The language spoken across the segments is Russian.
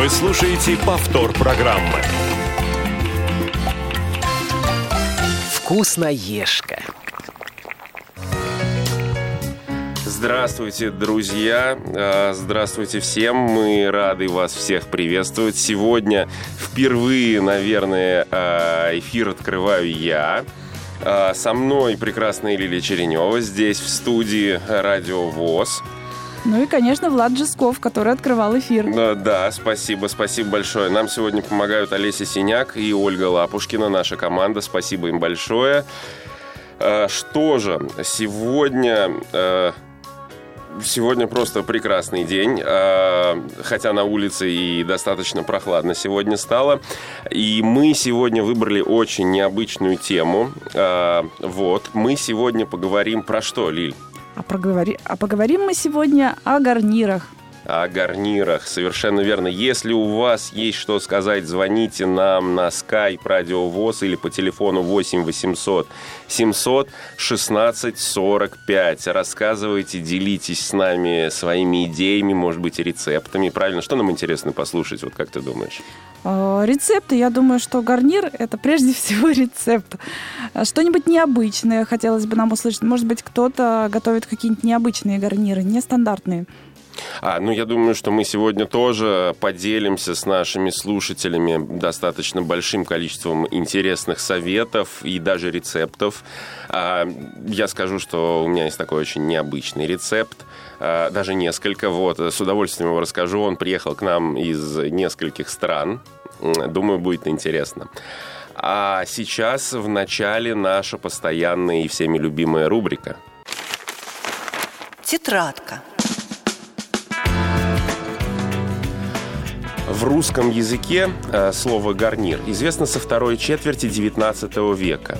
Вы слушаете повтор программы. Вкусноежка. Здравствуйте, друзья! А, Здравствуйте всем! Мы рады вас всех приветствовать. Сегодня впервые, наверное, а, эфир открываю я. А, Со мной прекрасная Лилия Черенева здесь, в студии Радио ВОЗ. Ну и, конечно, Влад Жесков, который открывал эфир. Да, да, спасибо, спасибо большое. Нам сегодня помогают Олеся Синяк и Ольга Лапушкина, наша команда. Спасибо им большое. А, Что же, сегодня... э, Сегодня просто прекрасный день, а, хотя на улице и достаточно прохладно сегодня стало. И мы сегодня выбрали очень необычную тему. Вот, мы сегодня поговорим про что, Лиль? А, проговори... а поговорим мы сегодня о гарнирах. О гарнирах. Совершенно верно. Если у вас есть что сказать, звоните нам на skype Радио ВОЗ или по телефону 8 800 700 16 45. Рассказывайте, делитесь с нами своими идеями, может быть, рецептами. Правильно? Что нам интересно послушать, вот как ты думаешь? Э, Рецепты, я думаю, что гарнир – это прежде всего рецепт. Э, Что-нибудь необычное хотелось бы нам услышать. Может быть, кто-то готовит какие-нибудь необычные гарниры, нестандартные. А, ну, я думаю, что мы сегодня тоже поделимся с нашими слушателями достаточно большим количеством интересных советов и даже рецептов. А, я скажу, что у меня есть такой очень необычный рецепт, а, даже несколько. Вот, с удовольствием его расскажу. Он приехал к нам из нескольких стран. Думаю, будет интересно. А сейчас в начале наша постоянная и всеми любимая рубрика – Тетрадка. В русском языке э, слово «гарнир» известно со второй четверти XIX века.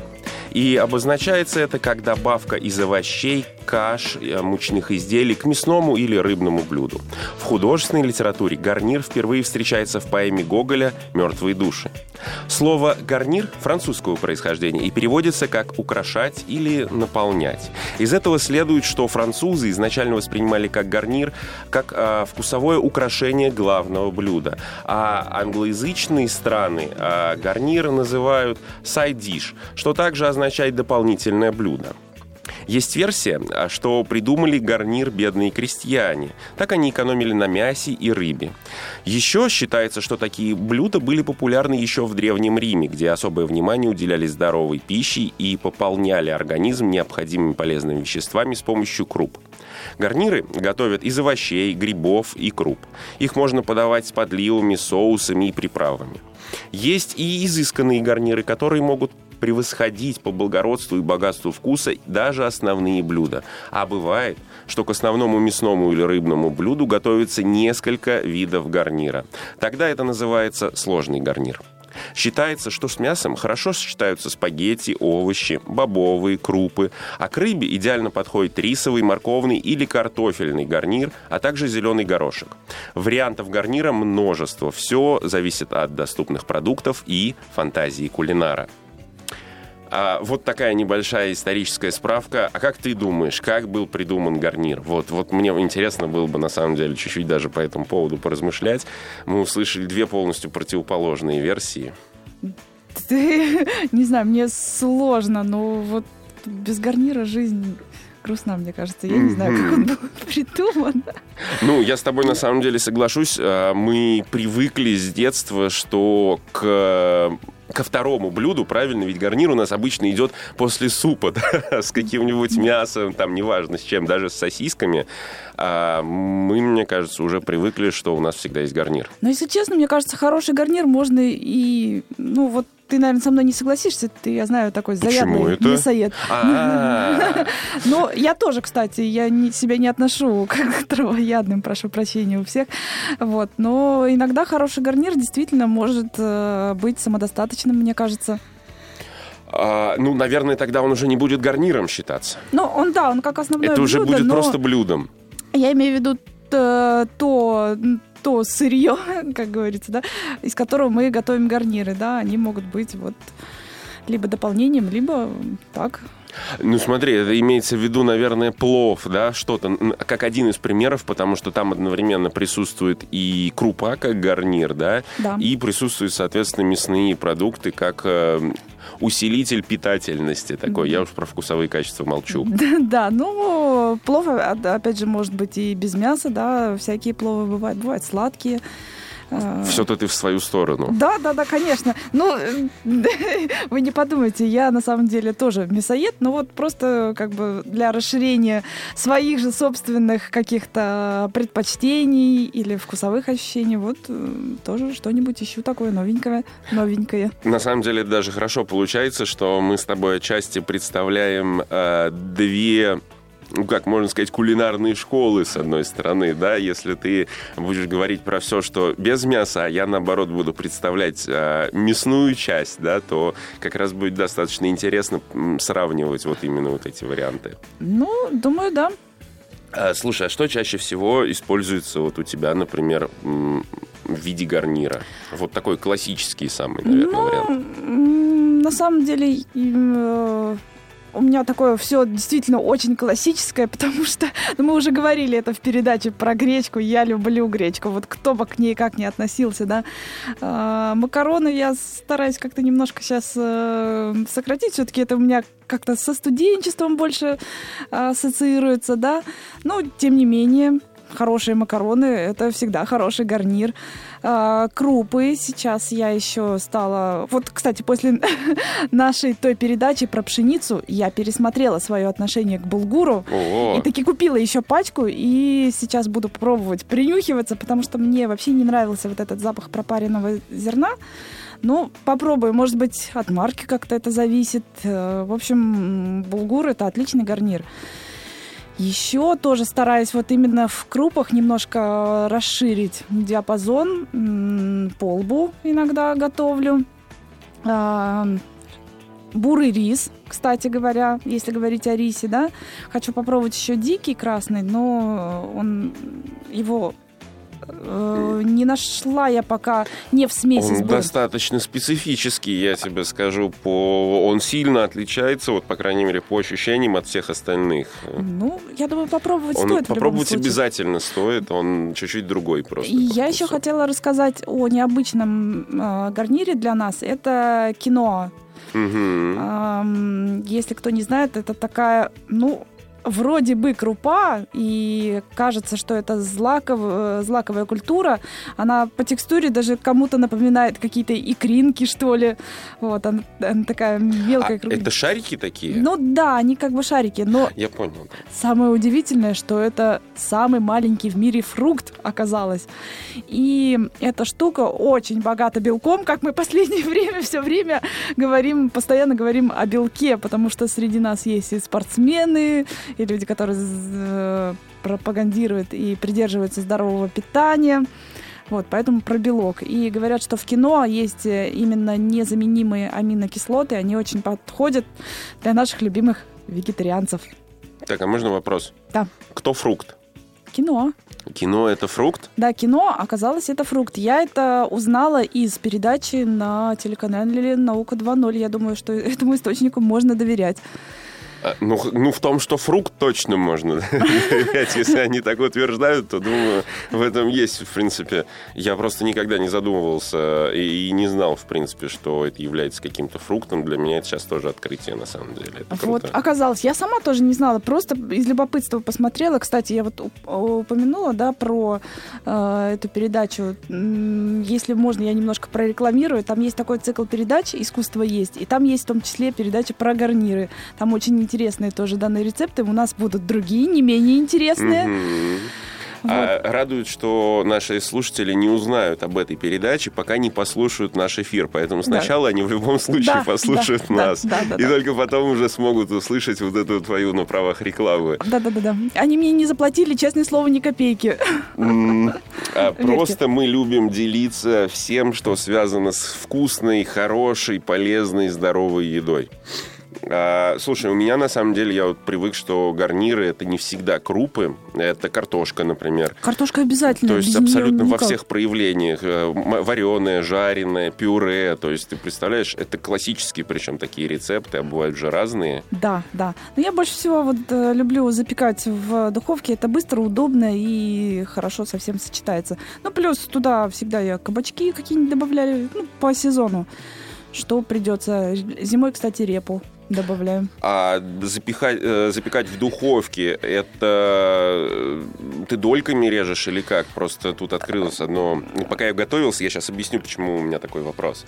И обозначается это как добавка из овощей, каш, э, мучных изделий к мясному или рыбному блюду. В художественной литературе гарнир впервые встречается в поэме Гоголя «Мертвые души». Слово «гарнир» французского происхождения и переводится как «украшать» или «наполнять». Из этого следует, что французы изначально воспринимали как гарнир как а, вкусовое украшение главного блюда, а англоязычные страны а, гарнир называют dish, что также означает дополнительное блюдо. Есть версия, а, что придумали гарнир бедные крестьяне. Так они экономили на мясе и рыбе. Еще считается, что такие блюда были популярны еще в Древнем Риме, где особое внимание уделяли здоровой пище и пополняли организм необходимыми полезными веществами с помощью круп. Гарниры готовят из овощей, грибов и круп. Их можно подавать с подливами, соусами и приправами. Есть и изысканные гарниры, которые могут превосходить по благородству и богатству вкуса даже основные блюда. А бывает, что к основному мясному или рыбному блюду готовится несколько видов гарнира. Тогда это называется сложный гарнир. Считается, что с мясом хорошо сочетаются спагетти, овощи, бобовые, крупы, а к рыбе идеально подходит рисовый, морковный или картофельный гарнир, а также зеленый горошек. Вариантов гарнира множество. Все зависит от доступных продуктов и фантазии кулинара. А вот такая небольшая историческая справка. А как ты думаешь, как был придуман гарнир? Вот, вот мне интересно было бы, на самом деле, чуть-чуть даже по этому поводу поразмышлять. Мы услышали две полностью противоположные версии. Ты- Не знаю, мне сложно, но вот без гарнира жизнь грустна, мне кажется. Я не знаю, как он был придуман. Ну, я с тобой на самом деле соглашусь. А, Мы привыкли с детства, что к ко второму блюду, правильно, ведь гарнир у нас обычно идет после супа, да, с каким-нибудь мясом, там, неважно с чем, даже с сосисками. А мы, мне кажется, уже привыкли, что у нас всегда есть гарнир. Но, если честно, мне кажется, хороший гарнир можно и... Ну, вот ты, наверное, со мной не согласишься. Ты, я знаю, такой заядлый это? мясоед. А, Но я тоже, кстати, я не, себя не отношу к травоядным, прошу прощения у всех. Вот. Но иногда хороший гарнир действительно может э, быть самодостаточным, мне кажется. а, Ну, наверное, тогда он уже не будет гарниром считаться. Ну, он, да, он как основное Это уже блюдо, будет но просто блюдом. я имею в виду э, то, то сырье, как говорится, да, из которого мы готовим гарниры, да, они могут быть вот либо дополнением, либо так. Ну смотри, это имеется в виду, наверное, плов, да, что-то, как один из примеров, потому что там одновременно присутствует и крупа, как гарнир, да, Да. и присутствуют, соответственно, мясные продукты, как э, усилитель питательности такой. Я уж про вкусовые качества молчу. Да, ну, плов, а- опять же, может быть и без мяса, да, всякие пловы бывают, бывают сладкие. А, Все-то ты в свою сторону. Да, да, да, конечно. Ну, вы не подумайте, я на самом деле тоже мясоед, но вот просто как бы для расширения своих же собственных каких-то предпочтений или вкусовых ощущений, вот э, тоже что-нибудь ищу такое новенькое, новенькое. На самом деле даже хорошо получается, что мы с тобой отчасти представляем э, две ну, как можно сказать, кулинарные школы, с одной стороны, да, если ты будешь говорить про все, что без мяса, а я, наоборот, буду представлять э, мясную часть, да, то как раз будет достаточно интересно сравнивать вот именно вот эти варианты. Ну, думаю, да. А, слушай, а что чаще всего используется вот у тебя, например, в виде гарнира? Вот такой классический самый, наверное, ну, вариант. на самом деле, э, у меня такое все действительно очень классическое, потому что ну, мы уже говорили это в передаче про гречку. Я люблю гречку. Вот кто бы к ней как не относился, да. А, макароны я стараюсь как-то немножко сейчас сократить. Все-таки это у меня как-то со студенчеством больше а, ассоциируется, да. Но тем не менее, хорошие макароны это всегда хороший гарнир. А, крупы сейчас я еще стала. Вот, кстати, после нашей той передачи про пшеницу я пересмотрела свое отношение к булгуру. О, И таки купила еще пачку, и сейчас буду пробовать принюхиваться, потому что мне вообще не нравился вот этот запах пропаренного зерна. Ну, попробую. Может быть, от марки как-то это зависит. Э, В общем, булгур это отличный гарнир. Еще тоже стараюсь вот именно в крупах немножко расширить диапазон. М, Полбу иногда готовлю. А, Бурый рис, кстати говоря, если говорить о рисе, да. Хочу попробовать еще дикий красный, но он его э, не нашла я пока не в смеси Он бурым. достаточно специфический, я тебе скажу. По... Он сильно отличается, вот, по крайней мере, по ощущениям от всех остальных. Ну, я думаю, попробовать Он стоит попробовать обязательно стоит, он чуть-чуть другой просто. И я еще хотела рассказать о необычном э, гарнире для нас. Это киноа. Мгм. Ам, Если кто не знает, это такая, ну, вроде бы крупа, и кажется, что это злаков, э, злаковая культура. Она по текстуре даже кому-то напоминает какие-то икринки, что ли. Вот, она, она такая мелкая. А, кругленькая. это шарики такие? Ну да, они как бы шарики, но Я понял. Самое удивительное, что это самый маленький в мире фрукт оказалось. И эта штука очень богата белком, как мы последнее время все время говорим, постоянно говорим о белке, потому что среди нас есть и спортсмены, и люди, которые э, пропагандируют и придерживаются здорового питания. Вот, поэтому про белок. И говорят, что в кино есть э, именно незаменимые аминокислоты, они очень подходят для наших любимых вегетарианцев. Так, а можно вопрос? Да. Кто фрукт? Кино. Кино это фрукт? Да, кино, оказалось, это фрукт. Я это узнала из передачи на телеканале «Наука 2.0». Я думаю, что этому источнику можно доверять. А, Ну, ну, в том, что фрукт точно можно доверять. Если они так утверждают, то, думаю, в этом есть, в принципе... Я просто никогда не задумывался и, и не знал, в принципе, что это является каким-то фруктом. Для меня это сейчас тоже открытие, на самом деле. Это Вот, круто. оказалось, я сама тоже не знала, просто из любопытства посмотрела. Кстати, я вот уп- упомянула, да, про э, эту передачу. Если можно, я немножко прорекламирую. Там есть такой цикл передач «Искусство есть», и там есть в том числе передача про гарниры. Там очень интересные тоже данные рецепты. У нас будут другие, не менее интересные. Мгм. А радует, что наши слушатели не узнают об этой передаче, пока не послушают наш эфир. Поэтому сначала они в любом случае Да, послушают да, да, нас. да, да, и да. только потом уже смогут услышать вот эту твою на правах рекламы. Да-да-да. Они мне не заплатили, честное слово, ни копейки. А. Просто мы любим делиться всем, что связано с вкусной, хорошей, полезной, здоровой едой. А, слушай, у меня на самом деле я вот привык, что гарниры это не всегда крупы, это картошка, например. Картошка обязательно. То есть абсолютно во никак. всех проявлениях. Вареное, жареное, пюре. То есть ты представляешь, это классические, причем такие рецепты, а бывают же разные. Да, да. Но я больше всего вот э, люблю запекать в духовке. Это быстро, удобно и хорошо совсем сочетается. Ну, плюс туда всегда я кабачки какие-нибудь добавляю ну, по сезону. Что придется. Зимой, кстати, репу добавляем. А запихать, э, запекать в духовке, это э, ты дольками режешь или как? Просто тут открылось одно... Пока я готовился, я сейчас объясню, почему у меня такой вопрос.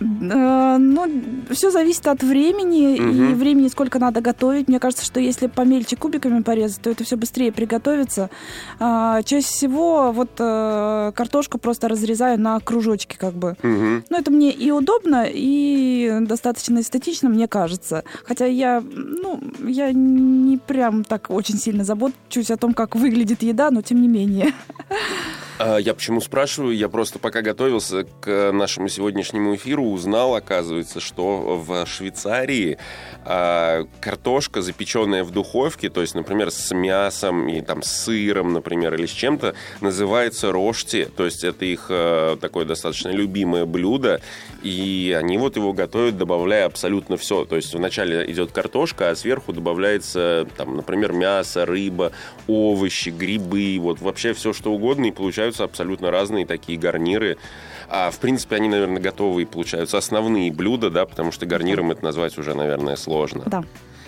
Э, Ну, все зависит от времени и Мгм. времени, сколько надо готовить. Мне кажется, что если помельче кубиками порезать, то это все быстрее приготовится. А, Чаще всего вот э, картошку просто разрезаю на кружочки как бы. Мгм. Ну, это мне и удобно, и достаточно эстетично, мне кажется. Хотя я, ну, я не прям так очень сильно забочусь о том, как выглядит еда, но тем не менее. А, Я почему спрашиваю? Я просто пока готовился к нашему сегодняшнему эфиру, узнал, оказывается, что в Швейцарии а, картошка, запеченная в духовке, то есть, например, с мясом и там с сыром, например, или с чем-то, называется рошти. То есть это их э, такое достаточно любимое блюдо, и они вот его готовят, добавляя абсолютно все. То есть вначале идет картошка, а сверху добавляется, там, например, мясо, рыба, овощи, грибы, вот вообще все что угодно, и получаются абсолютно разные такие гарниры. А в принципе они, наверное, готовые получаются основные блюда, да, потому что гарниром это назвать уже, наверное, сложно. Да.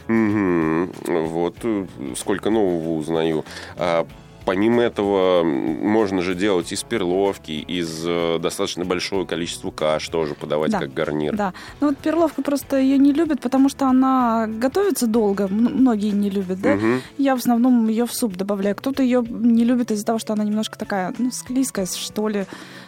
Мгм. Вот э, сколько нового узнаю. А, Помимо этого, можно же делать из перловки, из э, достаточно большого количества каш тоже подавать Да. как гарнир. Да. Ну вот перловка просто ее не любят, потому что она готовится долго. Многие не любят, да? Мгм. Я в основном ее в суп добавляю. Кто-то ее не любит из-за того, что она немножко такая, ну, склизкая, что ли.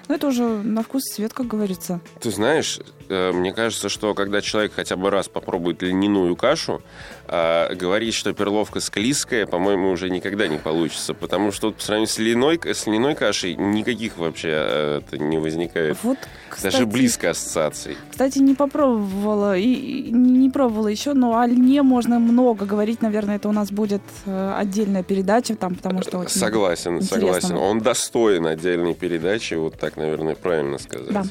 Но это уже на вкус и цвет, как говорится. Ты знаешь, мне кажется, что когда человек хотя бы раз попробует льняную кашу, а, говорить, что перловка склизкая, по-моему, уже никогда не получится, потому что вот по сравнению с льняной, с льняной кашей никаких вообще э, это не возникает. Вот, кстати, Даже близко ассоциаций. Кстати, не попробовала и не пробовала еще, но о льне можно много говорить. Наверное, это у нас будет э, отдельная передача там, потому что Согласен, согласен. интересного. Он достоин отдельной передачи, вот так, наверное, правильно сказать. Да.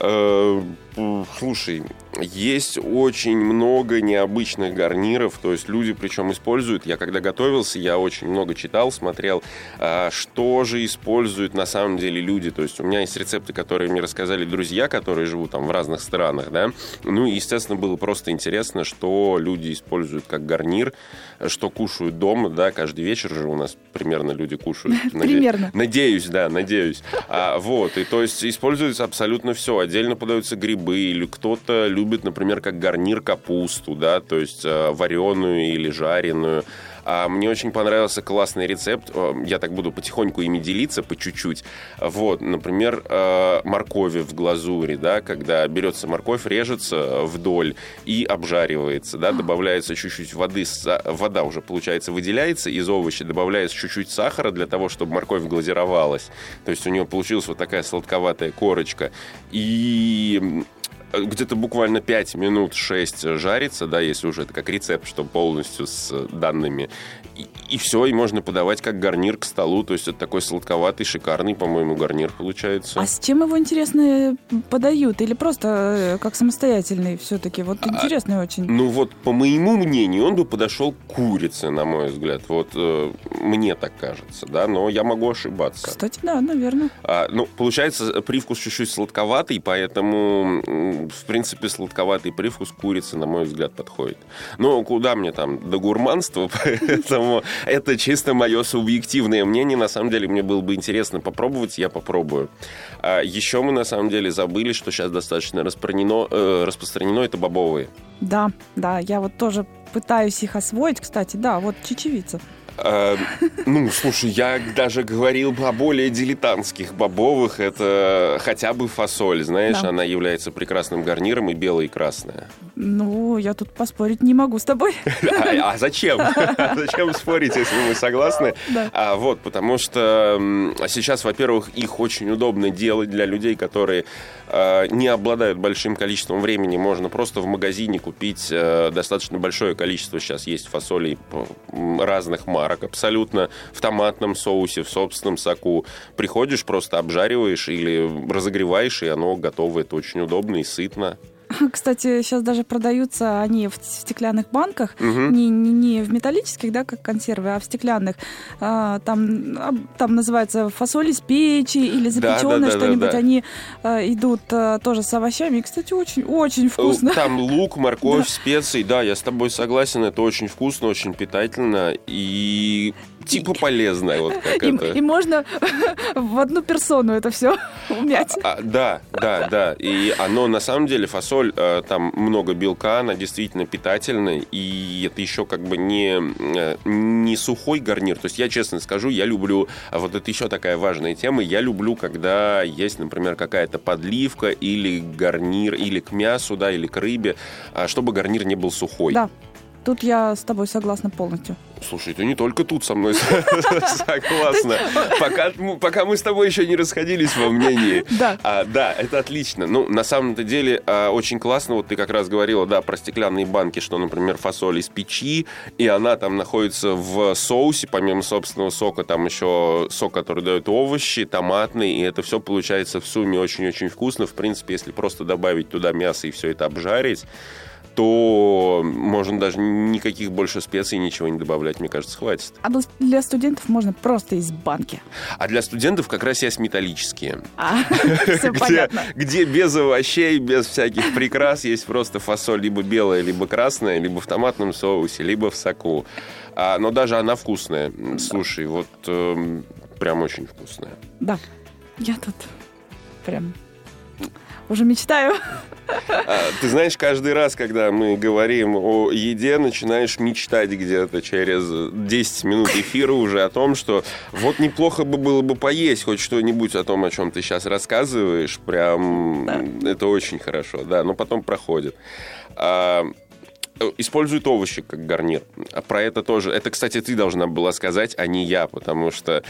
Uh, Слушай, есть очень много необычных гарниров, то есть люди причем используют, я когда готовился, я очень много читал, смотрел, а, что же используют на самом деле люди, то есть у меня есть рецепты, которые мне рассказали друзья, которые живут там в разных странах, да, ну и, естественно, было просто интересно, что люди используют как гарнир, что кушают дома, да, каждый вечер же у нас примерно люди кушают. Примерно. Надеюсь, да, надеюсь. А, вот, и то есть используется абсолютно все. Отдельно подаются грибы, или кто-то любит, например, как гарнир капусту, да, то есть э, вареную или жареную. А мне очень понравился классный рецепт. Я так буду потихоньку ими делиться, по чуть-чуть. Вот, например, э, моркови в глазури, да, когда берется морковь, режется вдоль и обжаривается, да, добавляется чуть-чуть воды, вода уже, получается, выделяется из овощей, добавляется чуть-чуть сахара для того, чтобы морковь глазировалась. То есть у нее получилась вот такая сладковатая корочка. И где-то буквально 5 минут 6 жарится, да, если уже это как рецепт, что полностью с данными. И, все, и можно подавать как гарнир к столу. То есть это такой сладковатый, шикарный, по-моему, гарнир получается. А с чем его, интересно, подают? Или просто э, как самостоятельный все-таки? Вот А, интересно очень. Ну вот, по моему мнению, он бы подошел к курице, на мой взгляд. Вот э, мне так кажется, да, но я могу ошибаться. Кстати, да, наверное. А, ну, получается, привкус чуть-чуть сладковатый, поэтому, в принципе, сладковатый привкус курицы, на мой взгляд, подходит. Но куда мне там до гурманства, поэтому это чисто мое субъективное мнение. На самом деле, мне было бы интересно попробовать, я попробую. А еще мы, на самом деле, забыли, что сейчас достаточно распространено, э, распространено это бобовые. Да, да, я вот тоже пытаюсь их освоить, кстати, да, вот чечевица. А, ну, слушай, я даже говорил о более дилетантских бобовых. Это хотя бы фасоль, знаешь, Да. она является прекрасным гарниром и белая, и красная. Ну, я тут поспорить не могу с тобой. А, а зачем? Зачем спорить, если мы согласны? Да. А, вот, потому что м, сейчас, во-первых, их очень удобно делать для людей, которые э, не обладают большим количеством времени. Можно просто в магазине купить э, достаточно большое количество. Сейчас есть фасолей разных марок абсолютно в томатном соусе, в собственном соку. Приходишь, просто обжариваешь или разогреваешь, и оно готово. Это очень удобно и сытно. Кстати, сейчас даже продаются они в стеклянных банках, Мгм. не, не, не в металлических, да, как консервы, а в стеклянных. А, там, там называется фасоль из печи или Да, запеченное да, да, что-нибудь. да. Они а, идут а, тоже с овощами. И, кстати, очень, очень вкусно. Там лук, морковь, специи. Да, я с тобой согласен. Это очень вкусно, очень питательно и типа полезно. Вот как И, это. и можно в одну персону это все умять. А, да, да, да. И оно на самом деле фасоль, э, там много белка, она действительно питательная, и это еще как бы не, э, не сухой гарнир. То есть я честно скажу, я люблю, а вот это еще такая важная тема, я люблю, когда есть, например, какая-то подливка или гарнир, или к мясу, да, или к рыбе, а, чтобы гарнир не был сухой. Да. Тут я с тобой согласна полностью. Слушай, ты не только тут со мной согласна. Пока, мы- пока мы с тобой еще не расходились во мнении. Да. А, да, это отлично. Ну, на самом-то деле, а, очень классно. Вот ты как раз говорила, да, про стеклянные банки, что, например, фасоль из печи, и она там находится в соусе, помимо собственного сока, там еще сок, который дает овощи, томатный, и это все получается в сумме очень-очень вкусно. В принципе, если просто добавить туда мясо и все это обжарить, то можно даже никаких больше специй, ничего не добавлять, мне кажется, хватит. А для- студентов можно просто из банки. А для студентов как раз есть металлические. А, все где, понятно. где без овощей, без всяких прикрас есть просто фасоль либо белая, либо красная, либо в томатном соусе, либо в соку. А, но даже она вкусная. Слушай, вот эм, прям очень вкусная. Да. Я тут прям уже мечтаю. А, ты знаешь, каждый раз, когда мы говорим о еде, начинаешь мечтать где-то через 10 минут эфира уже о том, что вот неплохо бы было бы поесть хоть что-нибудь о том, о чем ты сейчас рассказываешь. Прям это очень хорошо, да, но потом проходит. Э, Используют овощи как гарнир. А Про это тоже. Это, кстати, ты должна была сказать, а не я, потому что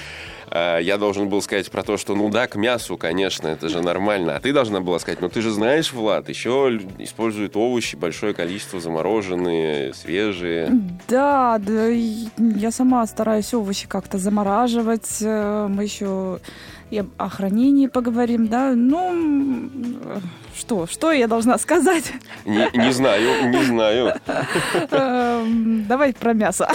э, я должен был сказать про то, что ну да, к мясу, конечно, это же нормально. А ты должна была сказать, ну ты же знаешь, Влад, еще используют овощи, большое количество замороженные, свежие. Да, да, я сама стараюсь овощи как-то замораживать. Э, Мы еще и о хранении поговорим, да. Ну, что, что я должна сказать? Не, не знаю, не знаю. Эм, Давай про мясо.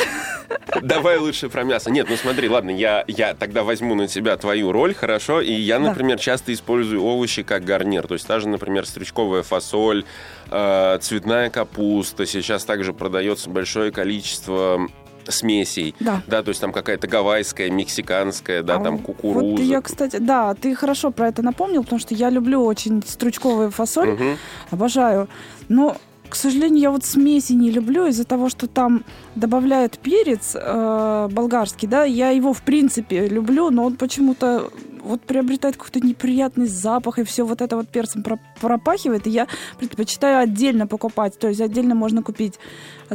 Давай лучше про мясо. Нет, ну смотри, ладно, я, я тогда возьму на себя твою роль, хорошо? И я, Да. например, часто использую овощи как гарнир. То есть даже, например, стручковая фасоль, э, цветная капуста. Сейчас также продается большое количество смесей. Да. Да, то есть там какая-то гавайская, мексиканская, да, А там кукуруза. Вот я, кстати, да, ты хорошо про это напомнил, потому что я люблю очень стручковую фасоль, Мгм. обожаю. Но, к сожалению, я вот смеси не люблю из-за того, что там добавляют перец э, болгарский, да, я его в принципе люблю, но он почему-то вот приобретает какой-то неприятный запах, и все вот это вот перцем про- пропахивает, и я предпочитаю отдельно покупать, то есть отдельно можно купить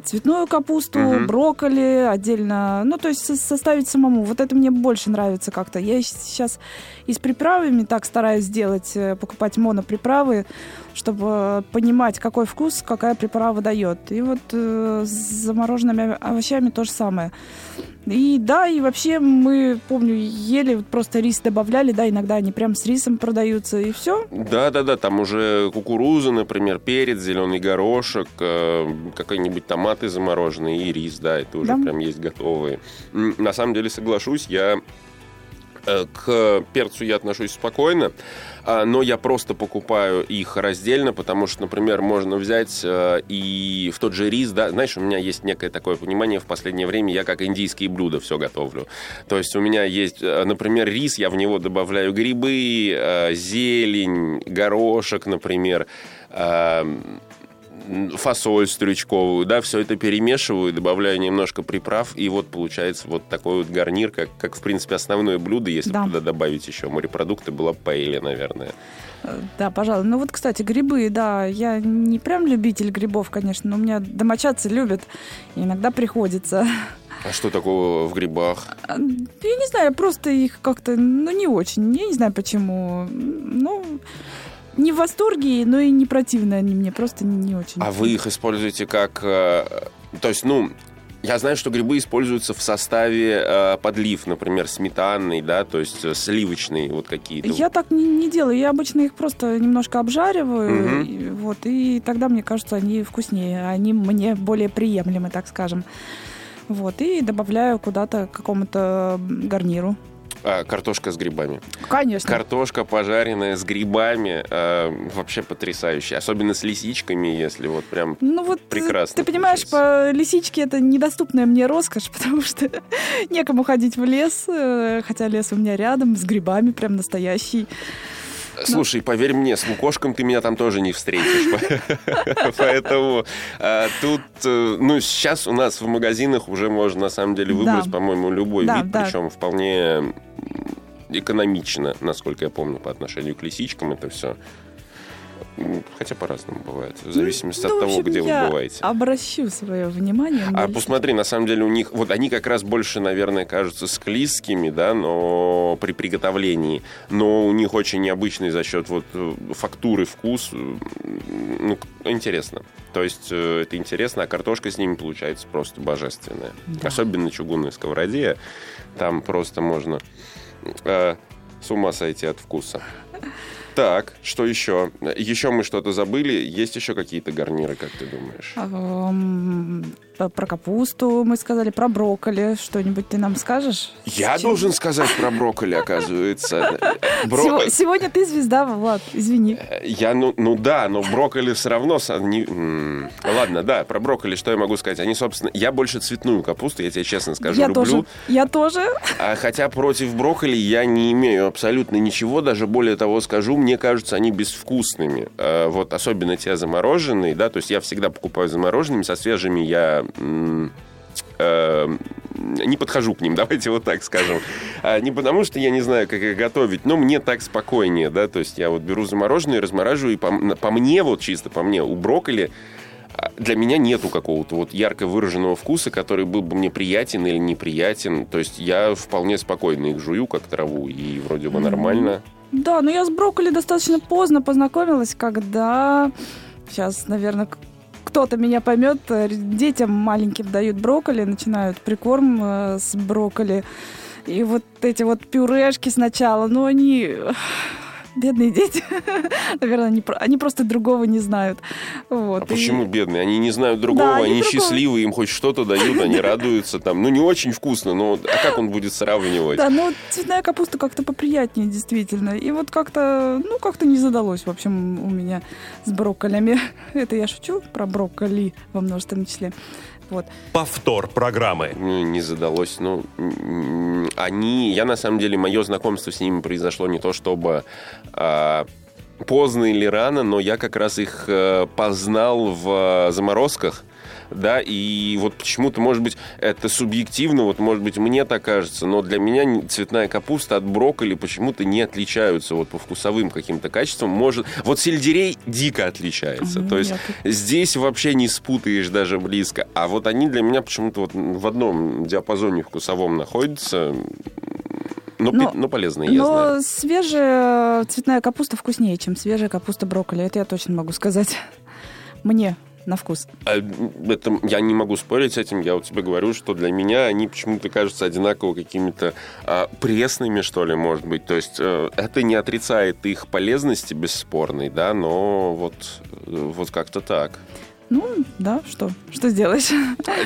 цветную капусту, Мгм. брокколи отдельно, ну, то есть со- составить самому. Вот это мне больше нравится как-то. Я сейчас и с приправами так стараюсь сделать, э, покупать моноприправы, чтобы понимать, какой вкус какая приправа дает. И вот э, с замороженными овощами то же самое. И да, и вообще мы, помню, ели, просто рис добавляли, да, иногда они прям с рисом продаются, и все. Да, да, да, там уже кукуруза, например, перец, зеленый горошек, э, какие-нибудь томаты замороженные и рис, да, это уже Да. прям есть готовые. На самом деле соглашусь, я э, к перцу я отношусь спокойно, а, но я просто покупаю их раздельно, потому что, например, можно взять э, и в тот же рис, да, знаешь, у меня есть некое такое понимание в последнее время, я как индийские блюда все готовлю. То есть у меня есть, э, например, рис, я в него добавляю грибы, э, зелень, горошек, например, э, фасоль стручковую, да, все это перемешиваю, добавляю немножко приправ, и вот получается вот такой вот гарнир, как, как в принципе, основное блюдо, если Да. туда добавить еще морепродукты, была бы паэлья, наверное. Э, Да, пожалуй. Ну вот, кстати, грибы, да, я не прям любитель грибов, конечно, но у меня домочадцы любят, и иногда приходится. А что такого в грибах? А, Я не знаю, просто их как-то, ну, не очень. Я не знаю, почему. Ну, не в восторге, но и не противно они мне, просто не очень. А вы их используете как... э, То есть, ну, я знаю, что грибы используются в составе э, подлив, например, сметанный, да, то есть э, сливочные вот какие-то. Я так не, не делаю. Я обычно их просто немножко обжариваю. Мгм. и вот, и тогда, мне кажется, они вкуснее. Они мне более приемлемы, так скажем. Вот, и добавляю куда-то к какому-то гарниру. А, картошка с грибами. Конечно. Картошка пожаренная с грибами э, вообще потрясающая. Особенно с лисичками, если вот прям... Ну вот, э, Прекрасно ты понимаешь, по лисичке это недоступная мне роскошь, потому что некому ходить в лес, э, хотя лес у меня рядом, с грибами прям настоящий. Слушай, поверь мне, с лукошком ты меня там тоже не встретишь. Поэтому а, тут, э, ну, сейчас у нас в магазинах уже можно, на самом деле, выбрать, по-моему, любой вид, причем вполне экономично, насколько я помню, по отношению к лисичкам это все. Хотя по-разному бывает, в зависимости Ну, от в того, общем, где вы я бываете. Обращу свое внимание. на А посмотри, на самом деле у них, вот они как раз больше, наверное, кажутся склизкими, да, но при приготовлении, но у них очень необычный за счет вот э, фактуры вкус, э, ну, интересно. То есть э, это интересно, а картошка с ними получается просто божественная. Да. Особенно на чугунной сковороде, там просто можно э, с ума сойти от вкуса. Так, что еще? Еще мы что-то забыли. Есть еще какие-то гарниры, как ты думаешь? П- Про капусту мы сказали, про брокколи. Что-нибудь ты нам скажешь? Я Чем- должен сказать про брокколи, оказывается. Бро- Сего- Сегодня ты звезда, Влад, извини. Я, ну, ну да, но брокколи все равно... не-. Ладно, да, про брокколи что я могу сказать? Они, собственно... Я больше цветную капусту, я тебе честно скажу, я люблю. тоже. Я тоже. А хотя против брокколи я не имею абсолютно ничего, даже более того скажу, мне кажутся они безвкусными. Э, Вот особенно те замороженные, да, то есть я всегда покупаю замороженными, со свежими я э, не подхожу к ним, давайте вот так скажем. А не потому, что я не знаю, как их готовить, но мне так спокойнее, да, то есть я вот беру замороженные, размораживаю, и по, по мне, вот чисто по мне, у брокколи а, для меня нету какого-то вот ярко выраженного вкуса, который был бы мне приятен или неприятен. То есть я вполне спокойно их жую, как траву, и вроде бы нормально. Да, но я с брокколи достаточно поздно познакомилась, когда... Сейчас, наверное, кто-то меня поймет. э, Детям маленьким дают брокколи, начинают прикорм э, с брокколи. И вот эти вот пюрешки сначала, ну они... Бедные дети. Наверное, они, они просто другого не знают. Вот. А и- почему бедные? Они не знают другого, Да, они они другого. счастливы, им хоть что-то дают, они радуются там. Ну, не очень вкусно, но а как он будет сравнивать? Да, ну цветная капуста как-то поприятнее, действительно. И вот как-то, ну, как-то не задалось, в общем, у меня с брокколями. Это я шучу про брокколи во множественном числе. Вот. Повтор программы. Ну, не задалось. Ну, они... Я, на самом деле, мое знакомство с ними произошло не то, чтобы поздно или рано, но я как раз их э, познал в э, заморозках. Да, и вот почему-то, может быть, это субъективно, вот, может быть, мне так кажется, но для меня цветная капуста от брокколи почему-то не отличаются вот по вкусовым каким-то качествам. Может, вот сельдерей дико отличается. Мгм, То есть тут- Здесь вообще не спутаешь даже близко. А вот они для меня почему-то вот в одном диапазоне вкусовом находятся. Но, Но- пи- но полезные, я знаю. Но свежая цветная капуста вкуснее, чем свежая капуста брокколи. Это я точно могу сказать. Мне на вкус. А, это, я не могу спорить с этим. Я вот тебе говорю, что для меня они почему-то кажутся одинаково какими-то а, пресными, что ли, может быть. То есть э, это не отрицает их полезности бесспорной, да, но вот, э, вот как-то так. Ну, да, что? Что сделаешь?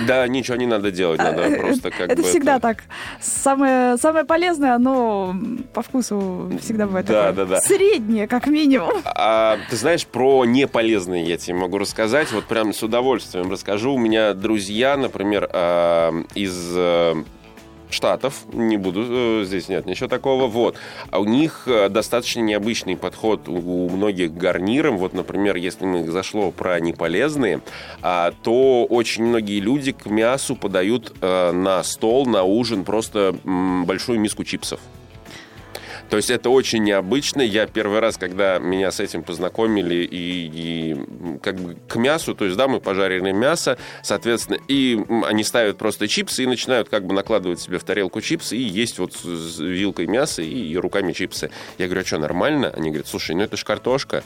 Да, ничего не надо делать, надо А, просто как это бы... всегда так. Самое, самое полезное, оно по вкусу всегда бывает Да, такое да, да. среднее, как минимум. А, ты знаешь, про неполезные я тебе могу рассказать. Вот прям с удовольствием расскажу. У меня друзья, например, а, из... Штатов, не буду, э, здесь нет ничего такого, вот. А у них э, достаточно необычный подход у многих гарнирам. Вот, например, если мы зашло про неполезные, а, то очень многие люди к мясу подают э, на стол, на ужин просто большую миску чипсов. То есть это очень необычно. Я первый раз, когда меня с этим познакомили и, и как бы к мясу, то есть да, мы пожарили мясо, соответственно, и они ставят просто чипсы и начинают как бы накладывать себе в тарелку чипсы и есть вот с вилкой мясо и, руками чипсы. Я говорю, а что, нормально? Они говорят, слушай, ну это же картошка.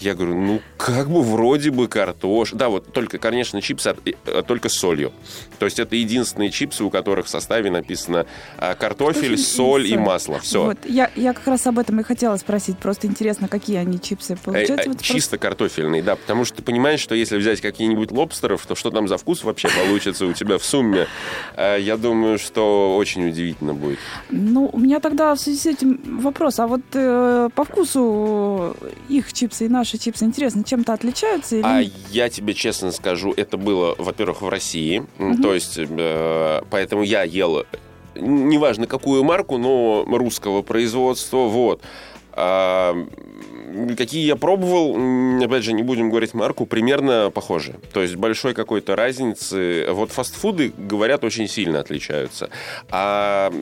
Я говорю, ну, как бы вроде бы картош. Да, вот только, конечно, чипсы э, только с солью. То есть это единственные чипсы, у которых в составе написано а, картофель, картофель соль и, и масло. Все. Вот. Я, я как раз об этом и хотела спросить. Просто интересно, какие они чипсы получаются? Э, э, вот чисто просто... картофельные, да. Потому что ты понимаешь, что если взять какие-нибудь лобстеров, то что там за вкус вообще получится у тебя в сумме? Я думаю, что очень удивительно будет. Ну, у меня тогда в связи с этим вопрос. А вот э, по вкусу их чипсы и наши наши чипсы, интересно, чем-то отличаются? Или... А я тебе честно скажу, это было, во-первых, в России. Угу. То есть, э, поэтому я ел, неважно какую марку, но русского производства. Вот. А, какие я пробовал, опять же, не будем говорить марку, примерно похожи. То есть большой какой-то разницы. Вот фастфуды, говорят, очень сильно отличаются. А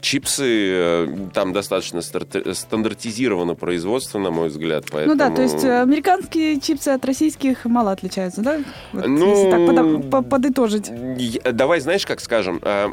чипсы э, там достаточно стандартизировано производство, на мой взгляд. Поэтому... Ну да, то есть э, американские чипсы от российских мало отличаются, да? Вот, ну, если так под, подытожить. Давай, знаешь, как скажем, э,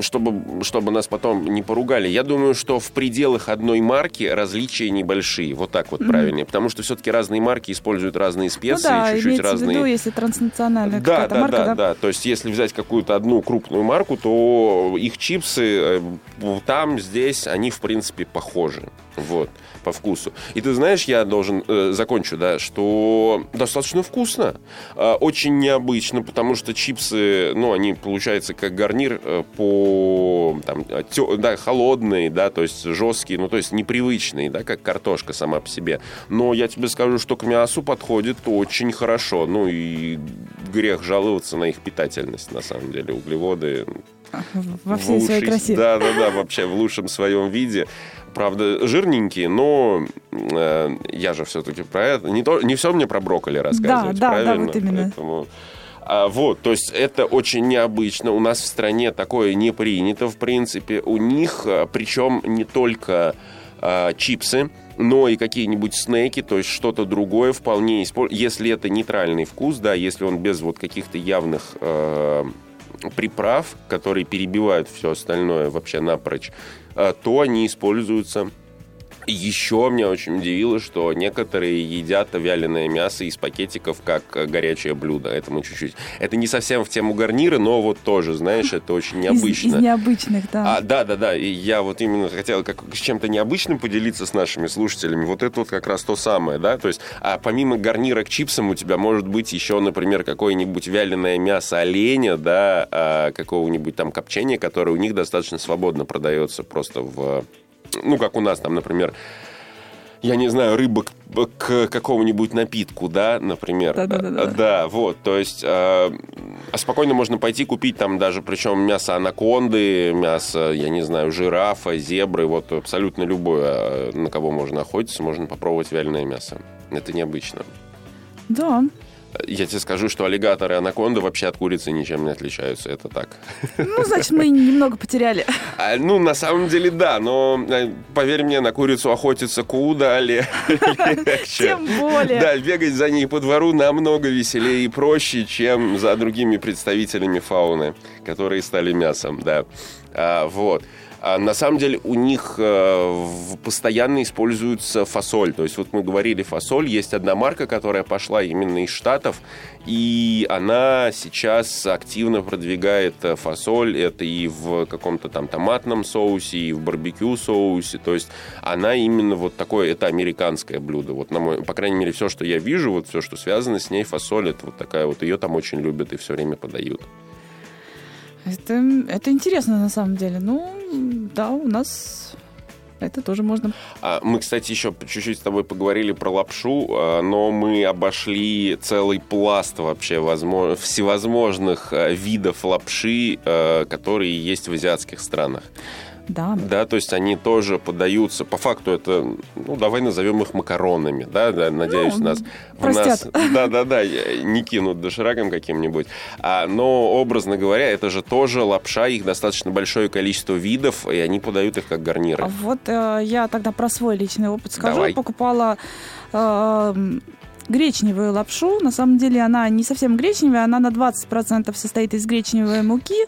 чтобы, чтобы нас потом не поругали. Я думаю, что в пределах одной марки различия небольшие. Вот так вот mm-hmm. правильнее. Потому что все-таки разные марки используют разные специи, ну, да, чуть-чуть разные. В виду, если транснациональная да, да, марка, да, да, да. То есть, если взять какую-то одну крупную марку, то их чипсы э, там, здесь, они, в принципе, похожи. Вот по вкусу. И ты знаешь, я должен э, закончу, да, что достаточно вкусно, э, очень необычно, потому что чипсы, ну, они получаются как гарнир э, по там, тё, да, холодные, да, то есть жесткие, ну, то есть непривычные, да, как картошка сама по себе. Но я тебе скажу, что к мясу подходит очень хорошо. Ну и грех жаловаться на их питательность, на самом деле. Углеводы во всей лучшей, своей красе. Да, да, да, вообще в лучшем своем виде. Правда, жирненькие, но э, я же все-таки про это. Не, то, не все мне про брокколи рассказывать, да, да, правильно? Да, вот именно. Поэтому... А, вот, то есть это очень необычно. У нас в стране такое не принято, в принципе. У них, а, причем не только а, чипсы, но и какие-нибудь снеки, то есть что-то другое вполне используют. Если это нейтральный вкус, да, если он без вот каких-то явных э, приправ, которые перебивают все остальное вообще напрочь, э, то они используются еще меня очень удивило, что некоторые едят вяленое мясо из пакетиков как горячее блюдо. Это мы чуть-чуть... Это не совсем в тему гарнира, но вот тоже, знаешь, это очень необычно. Из, из необычных, да. А, да, да, да. И я вот именно хотел как, с чем-то необычным поделиться с нашими слушателями. Вот это вот как раз то самое, да. То есть, а помимо гарнира к чипсам у тебя может быть еще, например, какое-нибудь вяленое мясо оленя, да, а, какого-нибудь там копчения, которое у них достаточно свободно продается просто в ну, как у нас там, например, я не знаю, рыба к, к какому-нибудь напитку, да, например. Да, да, да. да. да вот, то есть э, спокойно можно пойти купить там даже, причем мясо анаконды, мясо, я не знаю, жирафа, зебры, вот абсолютно любое, а, на кого можно охотиться, можно попробовать вяленое мясо. Это необычно. Да. Я тебе скажу, что аллигаторы и анаконды вообще от курицы ничем не отличаются. Это так. Ну, значит, мы немного потеряли. А, ну, на самом деле, да. Но, э, поверь мне, на курицу охотиться куда легче. Тем более. Да, бегать за ней по двору намного веселее и проще, чем за другими представителями фауны, которые стали мясом, да. А, вот. А на самом деле у них э, постоянно используется фасоль. То есть вот мы говорили фасоль, есть одна марка, которая пошла именно из Штатов, и она сейчас активно продвигает э, фасоль. Это и в каком-то там томатном соусе, и в барбекю соусе. То есть она именно вот такое, это американское блюдо. Вот на мой, по крайней мере, все, что я вижу, вот все, что связано с ней, фасоль, это вот такая вот, ее там очень любят и все время подают. Это, это интересно на самом деле. Ну, да, у нас это тоже можно. А, мы, кстати, еще чуть-чуть с тобой поговорили про лапшу, а, но мы обошли целый пласт вообще возможно, всевозможных а, видов лапши, которые есть в азиатских странах. Да. Да, то есть они тоже подаются. По факту это, ну, давай назовем их макаронами, да, да надеюсь, ну, нас, простят. в нас, да, да, да, не кинут дошираком каким-нибудь. А, но образно говоря, это же тоже лапша, их достаточно большое количество видов, и они подают их как гарниры. Вот э, я тогда про свой личный опыт скажу. Давай. Покупала э, гречневую лапшу. На самом деле она не совсем гречневая, она на 20% состоит из гречневой муки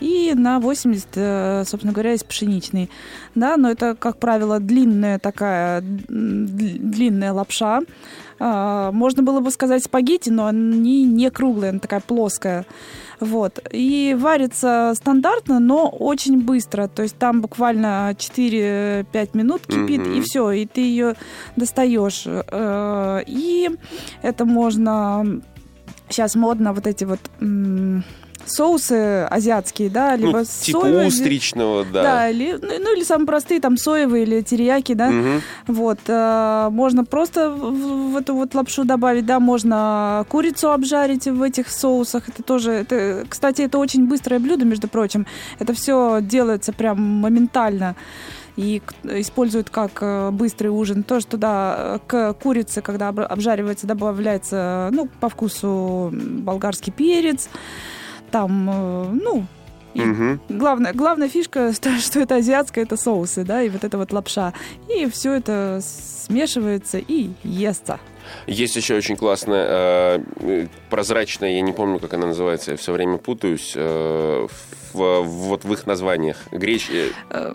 и на 80%, э, собственно говоря, из пшеничной. Да, но это, как правило, длинная такая, длинная лапша. А, можно было бы сказать спагетти, но они не круглые, она такая плоская. Вот. И варится стандартно, но очень быстро. То есть там буквально 4-5 минут кипит, mm-hmm. и все, и ты ее достаешь. Э, и это можно... Сейчас модно вот эти вот соусы азиатские, да, либо ну, типа соевые, устричного, да. Да, или, ну, ну или самые простые, там, соевые или терияки, да. Угу. Вот. Э, можно просто в, в эту вот лапшу добавить, да, можно курицу обжарить в этих соусах. Это тоже, это, кстати, это очень быстрое блюдо, между прочим. Это все делается прям моментально и используют как э, быстрый ужин. Тоже туда э, к курице, когда обжаривается, добавляется, ну, по вкусу болгарский перец, там, э, ну, Угу. Главная, главная фишка, что это азиатское, это соусы, да, и вот это вот лапша. И все это смешивается и естся. Есть еще очень классная, э, прозрачная, я не помню, как она называется, я все время путаюсь, э, в, вот в их названиях. Греч... Э,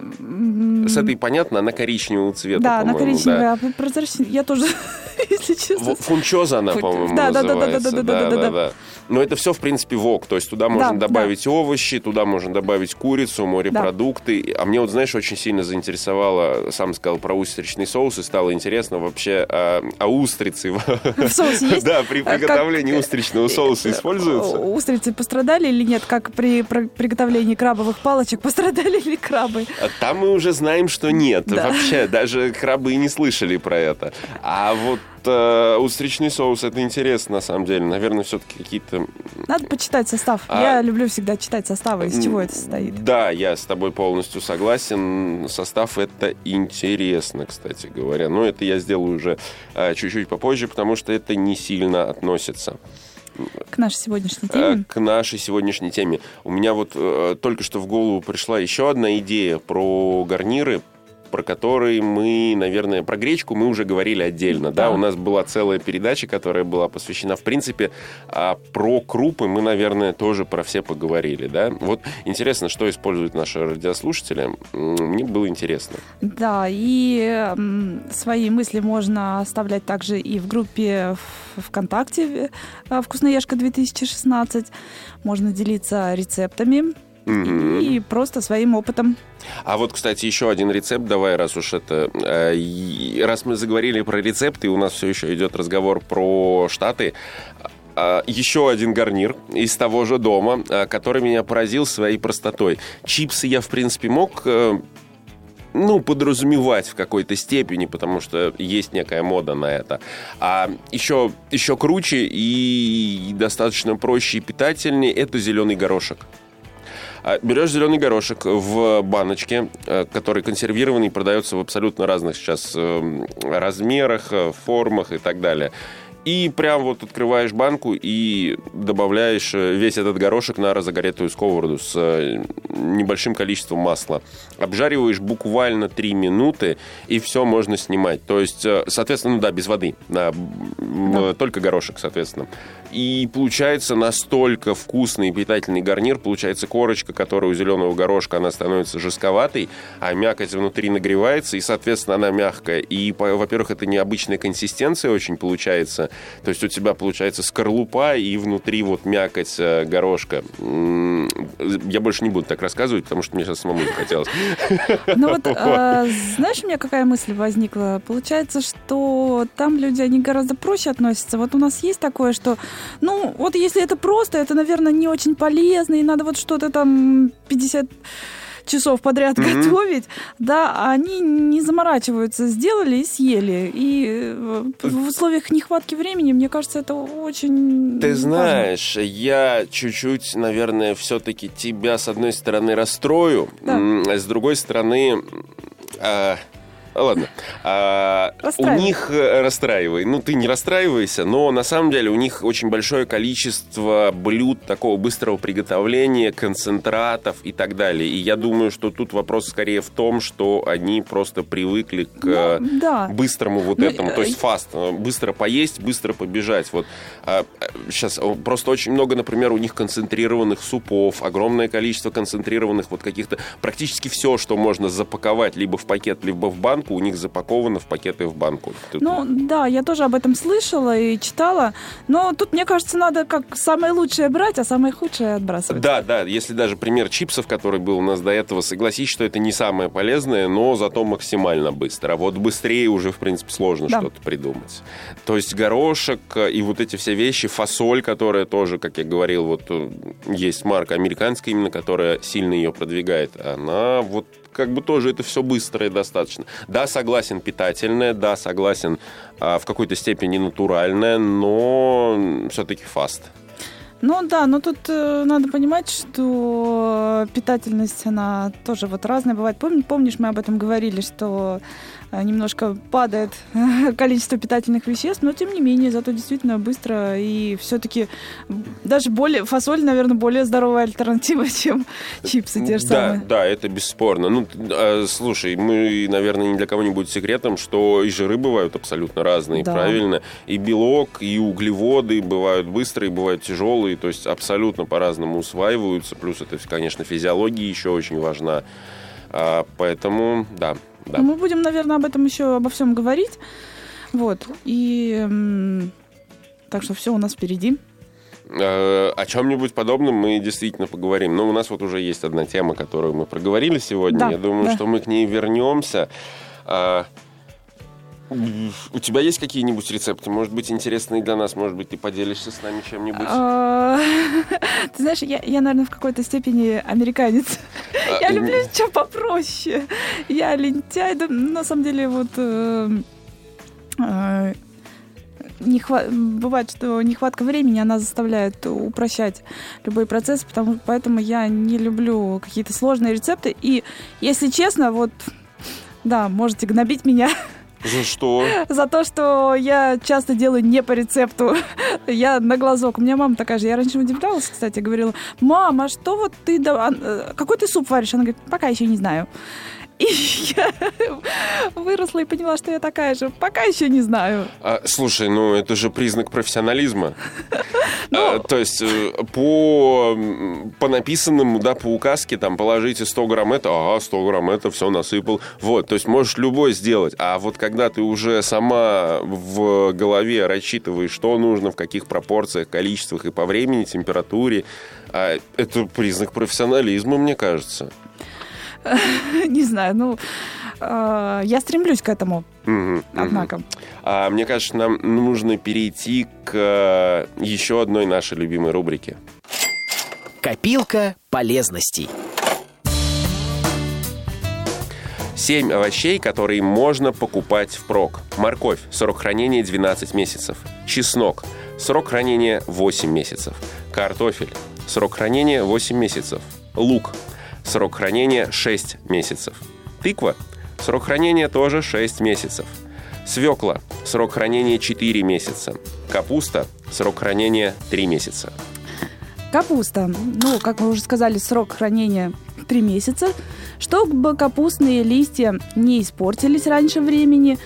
с этой понятно, она коричневого цвета, Да, она коричневая, да. а прозрачная, я тоже, если честно. Фунчоза она, по-моему, да, называется. Да, да, да, да, да, да, да, да. Но это все, в принципе, вок. То есть туда можно да, добавить да. овощи, туда можно добавить курицу, морепродукты. Да. А мне вот, знаешь, очень сильно заинтересовало, сам сказал про устричный соус, и стало интересно вообще, а, а устрицы в соусе есть? Да, при приготовлении устричного соуса используются. Устрицы пострадали или нет? Как при приготовлении крабовых палочек пострадали ли крабы? А там мы уже знаем, что нет. Вообще, даже крабы и не слышали про это. А вот э, устричный соус, это интересно, на самом деле. Наверное, все-таки какие-то... Надо почитать состав. А... Я люблю всегда читать составы, из чего это состоит. Да, я с тобой полностью согласен. Состав это интересно, кстати говоря. Но это я сделаю уже э, чуть-чуть попозже, потому что это не сильно относится. К нашей сегодняшней теме? К нашей сегодняшней теме. У меня вот э, только что в голову пришла еще одна идея про гарниры, про который мы, наверное, про гречку мы уже говорили отдельно, да, да? у нас была целая передача, которая была посвящена, в принципе, а про крупы мы, наверное, тоже про все поговорили, да. Вот интересно, что используют наши радиослушатели, мне было интересно. Да, и свои мысли можно оставлять также и в группе ВКонтакте э, «Вкусноежка 2016», можно делиться рецептами, mm-hmm. и просто своим опытом. А вот, кстати, еще один рецепт, давай, раз уж это... Э, раз мы заговорили про рецепты, и у нас все еще идет разговор про Штаты, а, еще один гарнир из того же дома, а, который меня поразил своей простотой. Чипсы я, в принципе, мог э, ну, подразумевать в какой-то степени, потому что есть некая мода на это. А еще, еще круче и достаточно проще и питательнее это зеленый горошек. А, берешь зеленый горошек в баночке, э, который консервированный, продается в абсолютно разных сейчас эм, размерах, э, формах и так далее. И прям вот открываешь банку и добавляешь э, весь этот горошек на разогретую сковороду с э, небольшим количеством масла. Обжариваешь буквально 3 минуты, и все можно снимать. То есть, э, соответственно, ну да, без воды. Да. Только горошек, соответственно. И получается настолько вкусный и питательный гарнир. Получается корочка, которая у зеленого горошка, она становится жестковатой, а мякоть внутри нагревается, и, соответственно, она мягкая. И, во-первых, это необычная консистенция очень получается то есть у тебя получается скорлупа и внутри вот мякоть э, горошка. Я больше не буду так рассказывать, потому что мне сейчас самому захотелось. Ну вот, а, знаешь, у меня какая мысль возникла? Получается, что там люди, они гораздо проще относятся. Вот у нас есть такое, что, ну, вот если это просто, это, наверное, не очень полезно, и надо вот что-то там 50 часов подряд mm-hmm. готовить, да, они не заморачиваются, сделали и съели. И э, в условиях нехватки времени, мне кажется, это очень Ты знаешь, важно. я чуть-чуть, наверное, все-таки тебя, с одной стороны, расстрою, да. а с другой стороны... А Ладно. А, у них э, расстраивай. Ну, ты не расстраивайся, но на самом деле у них очень большое количество блюд такого быстрого приготовления, концентратов и так далее. И я думаю, что тут вопрос скорее в том, что они просто привыкли к ну, э, да. быстрому вот ну, этому, то есть э, фаст, быстро поесть, быстро побежать. Вот а, сейчас просто очень много, например, у них концентрированных супов, огромное количество концентрированных вот каких-то практически все, что можно запаковать либо в пакет, либо в банк банку, у них запаковано в пакеты в банку. Ну да, я тоже об этом слышала и читала, но тут, мне кажется, надо как самое лучшее брать, а самое худшее отбрасывать. Да, да, если даже пример чипсов, который был у нас до этого, согласись, что это не самое полезное, но зато максимально быстро. А вот быстрее уже, в принципе, сложно да. что-то придумать. То есть горошек и вот эти все вещи, фасоль, которая тоже, как я говорил, вот э, есть марка американская именно, которая сильно ее продвигает, она вот как бы тоже это все быстрое достаточно. Да, согласен, питательное, да, согласен, а, в какой-то степени натуральное, но все-таки фаст. Ну да, но тут э, надо понимать, что питательность, она тоже вот разная бывает. Помнишь, мы об этом говорили, что немножко падает количество питательных веществ, но тем не менее, зато действительно быстро и все-таки даже более фасоль, наверное, более здоровая альтернатива, чем чипсы те же да, самые. Да, это бесспорно. Ну, а, слушай, мы, наверное, ни для кого не будет секретом, что и жиры бывают абсолютно разные, да. правильно? И белок, и углеводы бывают быстрые, бывают тяжелые, то есть абсолютно по-разному усваиваются. Плюс это, конечно, физиология еще очень важна. А, поэтому, да, да. Мы будем, наверное, об этом еще обо всем говорить. Вот. И так что все у нас впереди. Э, о чем-нибудь подобном мы действительно поговорим. Но у нас вот уже есть одна тема, которую мы проговорили сегодня. Да, Я думаю, да. что мы к ней вернемся. А, у тебя есть какие-нибудь рецепты? Может быть, интересные для нас? Может быть, ты поделишься с нами чем-нибудь? А, ты знаешь, я, я, наверное, в какой-то степени американец. Я люблю что попроще. Я лентяй. На самом деле, вот э, э, не хва... бывает, что нехватка времени, она заставляет упрощать любой процесс, потому, поэтому я не люблю какие-то сложные рецепты. И, если честно, вот, да, можете гнобить меня за что? За то, что я часто делаю не по рецепту. Я на глазок. У меня мама такая же. Я раньше удивлялась, кстати, говорила, мама, а что вот ты... Э, какой ты суп варишь? Она говорит, пока еще не знаю. И я выросла и поняла, что я такая же. Пока еще не знаю. А, слушай, ну это же признак профессионализма. Ну, а, то есть э, по, по написанному, да, по указке, там, положите 100 грамм это, ага, 100 грамм это, все насыпал. Вот, то есть можешь любой сделать. А вот когда ты уже сама в голове рассчитываешь, что нужно, в каких пропорциях, количествах и по времени, температуре, а, это признак профессионализма, мне кажется. Не знаю, ну, э, я стремлюсь к этому, однако. А, мне кажется, нам нужно перейти к э, еще одной нашей любимой рубрике. Копилка полезностей. Семь овощей, которые можно покупать впрок. Морковь. Срок хранения 12 месяцев. Чеснок. Срок хранения 8 месяцев. Картофель. Срок хранения 8 месяцев. Лук. Срок хранения 6 месяцев. Тыква. Срок хранения тоже 6 месяцев. Свекла. Срок хранения 4 месяца. Капуста. Срок хранения 3 месяца. Капуста. Ну, как мы уже сказали, срок хранения 3 месяца. Чтобы капустные листья не испортились раньше времени,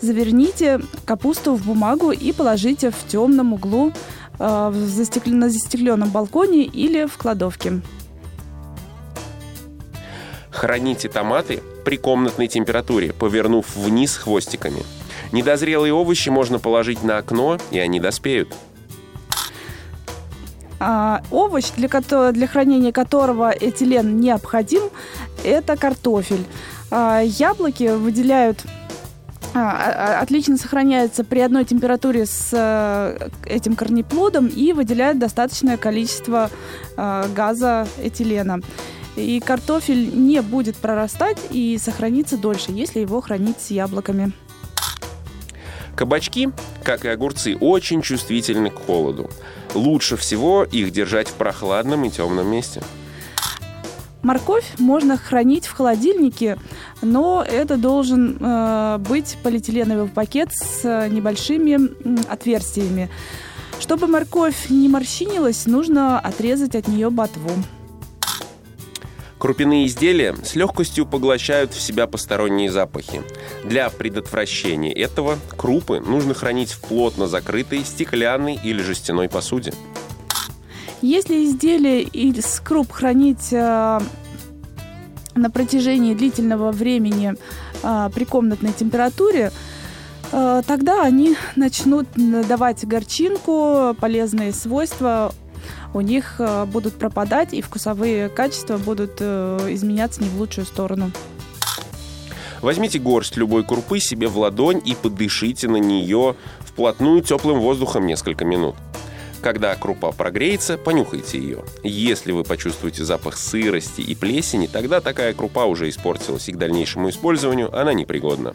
заверните капусту в бумагу и положите в темном углу э, на застекленном балконе или в кладовке. Храните томаты при комнатной температуре, повернув вниз хвостиками. Недозрелые овощи можно положить на окно, и они доспеют. А, овощ, для, для хранения которого этилен необходим, это картофель. А, яблоки выделяют а, а отлично сохраняются при одной температуре с а, этим корнеплодом и выделяют достаточное количество а, газа этилена. И картофель не будет прорастать и сохранится дольше, если его хранить с яблоками. Кабачки, как и огурцы, очень чувствительны к холоду. Лучше всего их держать в прохладном и темном месте. Морковь можно хранить в холодильнике, но это должен э, быть полиэтиленовый пакет с э, небольшими э, отверстиями. Чтобы морковь не морщинилась, нужно отрезать от нее ботву. Крупяные изделия с легкостью поглощают в себя посторонние запахи. Для предотвращения этого крупы нужно хранить в плотно закрытой стеклянной или жестяной посуде. Если изделие из круп хранить э, на протяжении длительного времени э, при комнатной температуре, э, тогда они начнут давать горчинку, полезные свойства у них э, будут пропадать и вкусовые качества будут э, изменяться не в лучшую сторону. Возьмите горсть любой крупы себе в ладонь и подышите на нее вплотную теплым воздухом несколько минут. Когда крупа прогреется, понюхайте ее. Если вы почувствуете запах сырости и плесени, тогда такая крупа уже испортилась, и к дальнейшему использованию она непригодна.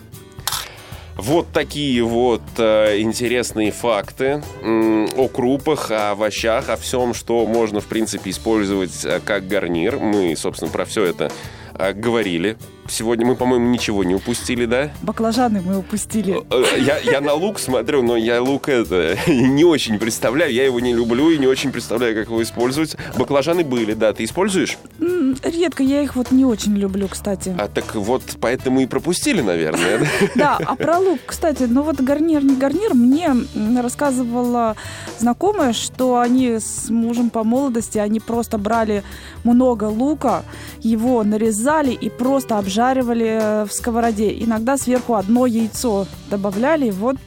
Вот такие вот э, интересные факты э, о крупах, о овощах, о всем, что можно, в принципе, использовать э, как гарнир. Мы, собственно, про все это э, говорили Сегодня мы, по-моему, ничего не упустили, да? Баклажаны мы упустили. Э, э, я, я на лук смотрю, но я лук это не очень представляю. Я его не люблю и не очень представляю, как его использовать. Баклажаны были, да. Ты используешь? Редко. Я их вот не очень люблю, кстати. А так вот поэтому и пропустили, наверное. Да, а про лук, кстати, ну вот гарнир, не гарнир. Мне рассказывала знакомая, что они с мужем по молодости, они просто брали много лука, его нарезали и просто обжарили обжаривали э, в сковороде. Иногда сверху одно яйцо добавляли. Вот,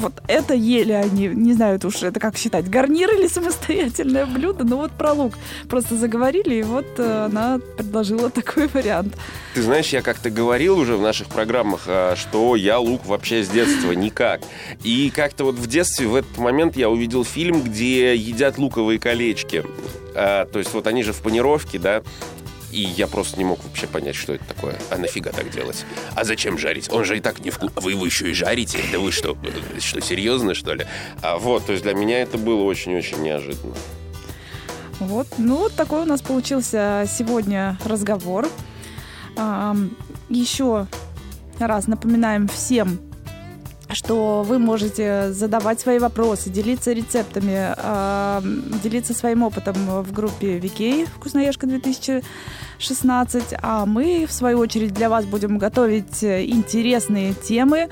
вот это ели они. Не знаю уж это как считать, гарнир или самостоятельное блюдо. Но вот про лук просто заговорили, и вот э, она предложила такой вариант. Ты знаешь, я как-то говорил уже в наших программах, а, что я лук вообще с детства никак. И как-то вот в детстве в этот момент я увидел фильм, где едят луковые колечки. А, то есть вот они же в панировке, да, и я просто не мог вообще понять, что это такое. А нафига так делать? А зачем жарить? Он же и так не вкус... Вы его еще и жарите? Да вы что, что, серьезно, что ли? А вот, то есть для меня это было очень-очень неожиданно. Вот, ну вот такой у нас получился сегодня разговор. Еще раз напоминаем всем, что вы можете задавать свои вопросы, делиться рецептами, делиться своим опытом в группе Викей «Вкусноежка 2016», а мы, в свою очередь, для вас будем готовить интересные темы.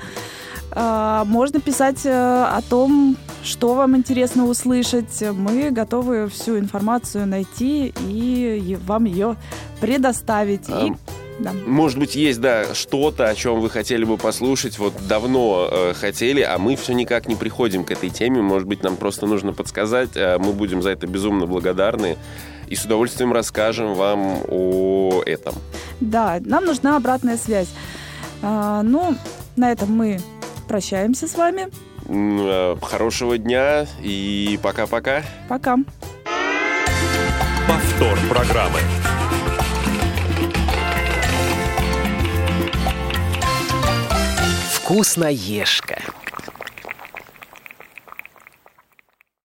А, можно писать э, о том, что вам интересно услышать. Мы готовы всю информацию найти и вам ее предоставить. А, и да. Может быть, есть, да, что-то, о чем вы хотели бы послушать, вот давно э, хотели, а мы все никак не приходим к этой теме. Может быть, нам просто нужно подсказать. Э, мы будем за это безумно благодарны и с удовольствием расскажем вам о этом. Да, нам нужна обратная связь. А, ну, на этом мы прощаемся с вами. Э, хорошего дня и пока-пока. Пока. Повтор программы. «Вкусноежка».